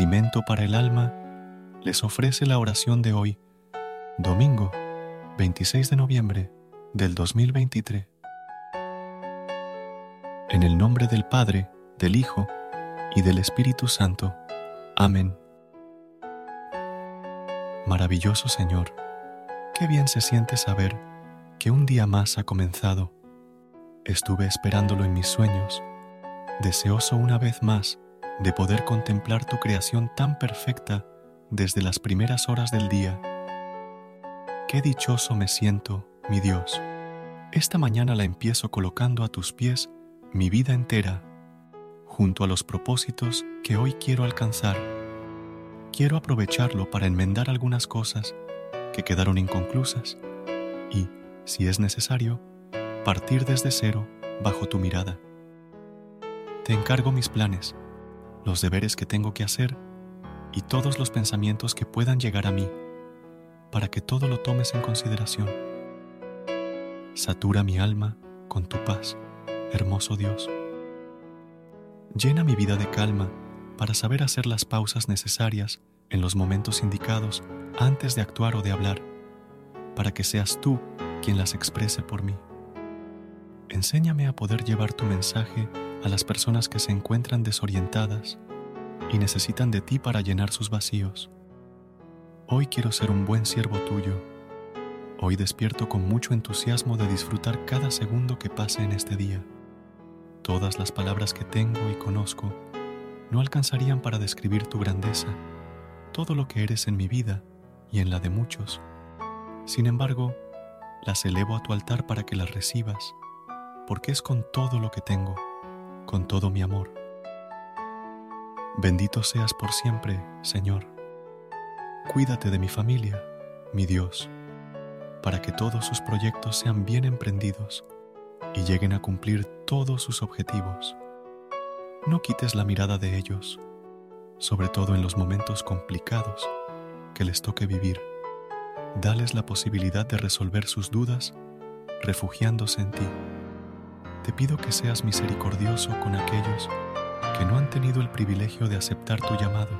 Alimento para el alma, les ofrece la oración de hoy, domingo 26 de noviembre del 2023. En el nombre del Padre, del Hijo y del Espíritu Santo. Amén. Maravilloso Señor, qué bien se siente saber que un día más ha comenzado. Estuve esperándolo en mis sueños, deseoso una vez más de poder contemplar tu creación tan perfecta desde las primeras horas del día. Qué dichoso me siento, mi Dios. Esta mañana la empiezo colocando a tus pies mi vida entera, junto a los propósitos que hoy quiero alcanzar. Quiero aprovecharlo para enmendar algunas cosas que quedaron inconclusas y, si es necesario, partir desde cero bajo tu mirada. Te encargo mis planes los deberes que tengo que hacer y todos los pensamientos que puedan llegar a mí, para que todo lo tomes en consideración. Satura mi alma con tu paz, hermoso Dios. Llena mi vida de calma para saber hacer las pausas necesarias en los momentos indicados antes de actuar o de hablar, para que seas tú quien las exprese por mí. Enséñame a poder llevar tu mensaje a las personas que se encuentran desorientadas y necesitan de ti para llenar sus vacíos. Hoy quiero ser un buen siervo tuyo. Hoy despierto con mucho entusiasmo de disfrutar cada segundo que pase en este día. Todas las palabras que tengo y conozco no alcanzarían para describir tu grandeza, todo lo que eres en mi vida y en la de muchos. Sin embargo, las elevo a tu altar para que las recibas, porque es con todo lo que tengo con todo mi amor. Bendito seas por siempre, Señor. Cuídate de mi familia, mi Dios, para que todos sus proyectos sean bien emprendidos y lleguen a cumplir todos sus objetivos. No quites la mirada de ellos, sobre todo en los momentos complicados que les toque vivir. Dales la posibilidad de resolver sus dudas refugiándose en ti te pido que seas misericordioso con aquellos que no han tenido el privilegio de aceptar tu llamado,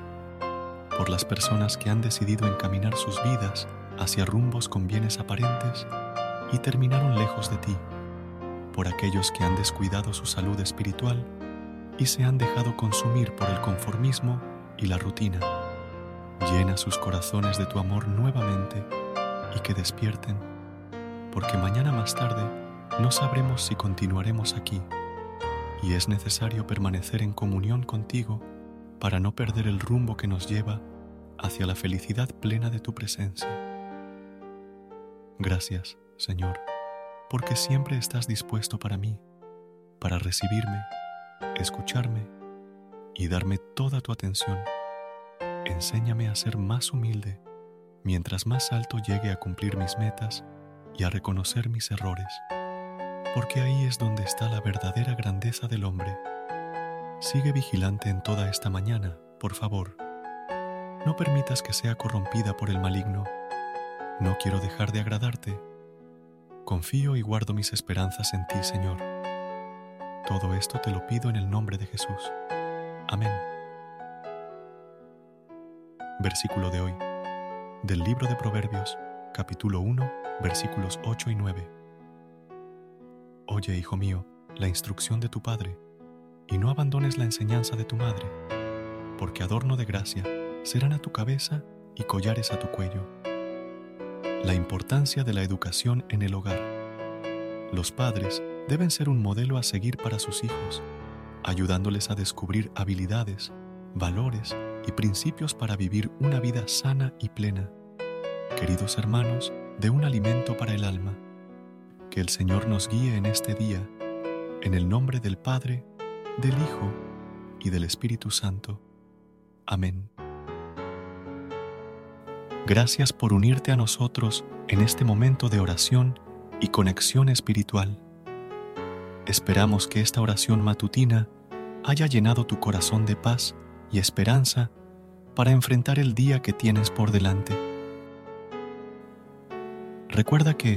por las personas que han decidido encaminar sus vidas hacia rumbos con bienes aparentes y terminaron lejos de ti, por aquellos que han descuidado su salud espiritual y se han dejado consumir por el conformismo y la rutina. Llena sus corazones de tu amor nuevamente y que despierten, porque mañana más tarde no sabremos si continuaremos aquí y es necesario permanecer en comunión contigo para no perder el rumbo que nos lleva hacia la felicidad plena de tu presencia. Gracias, Señor, porque siempre estás dispuesto para mí, para recibirme, escucharme y darme toda tu atención. Enséñame a ser más humilde mientras más alto llegue a cumplir mis metas y a reconocer mis errores porque ahí es donde está la verdadera grandeza del hombre. Sigue vigilante en toda esta mañana, por favor. No permitas que sea corrompida por el maligno. No quiero dejar de agradarte. Confío y guardo mis esperanzas en ti, Señor. Todo esto te lo pido en el nombre de Jesús. Amén. Versículo de hoy. Del libro de Proverbios, capítulo 1, versículos 8 y 9. Oye, hijo mío, la instrucción de tu padre, y no abandones la enseñanza de tu madre, porque adorno de gracia serán a tu cabeza y collares a tu cuello. La importancia de la educación en el hogar. Los padres deben ser un modelo a seguir para sus hijos, ayudándoles a descubrir habilidades, valores y principios para vivir una vida sana y plena. Queridos hermanos, de un alimento para el alma Que el Señor nos guíe en este día, en el nombre del Padre, del Hijo y del Espíritu Santo. Amén. Gracias por unirte a nosotros en este momento de oración y conexión espiritual. Esperamos que esta oración matutina haya llenado tu corazón de paz y esperanza para enfrentar el día que tienes por delante. Recuerda que,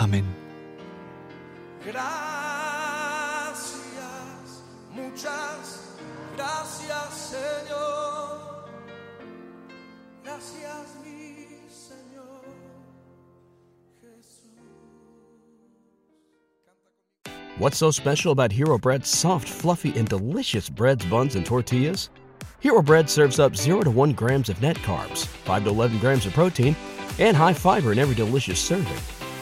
Amén. Gracias, muchas gracias Señor. Gracias mi Señor Jesús. What's so special about Hero Bread's soft, fluffy, and delicious breads, buns, and tortillas? Hero Bread serves up 0 to 1 grams of net carbs, 5 to 11 grams of protein, and high fiber in every delicious serving.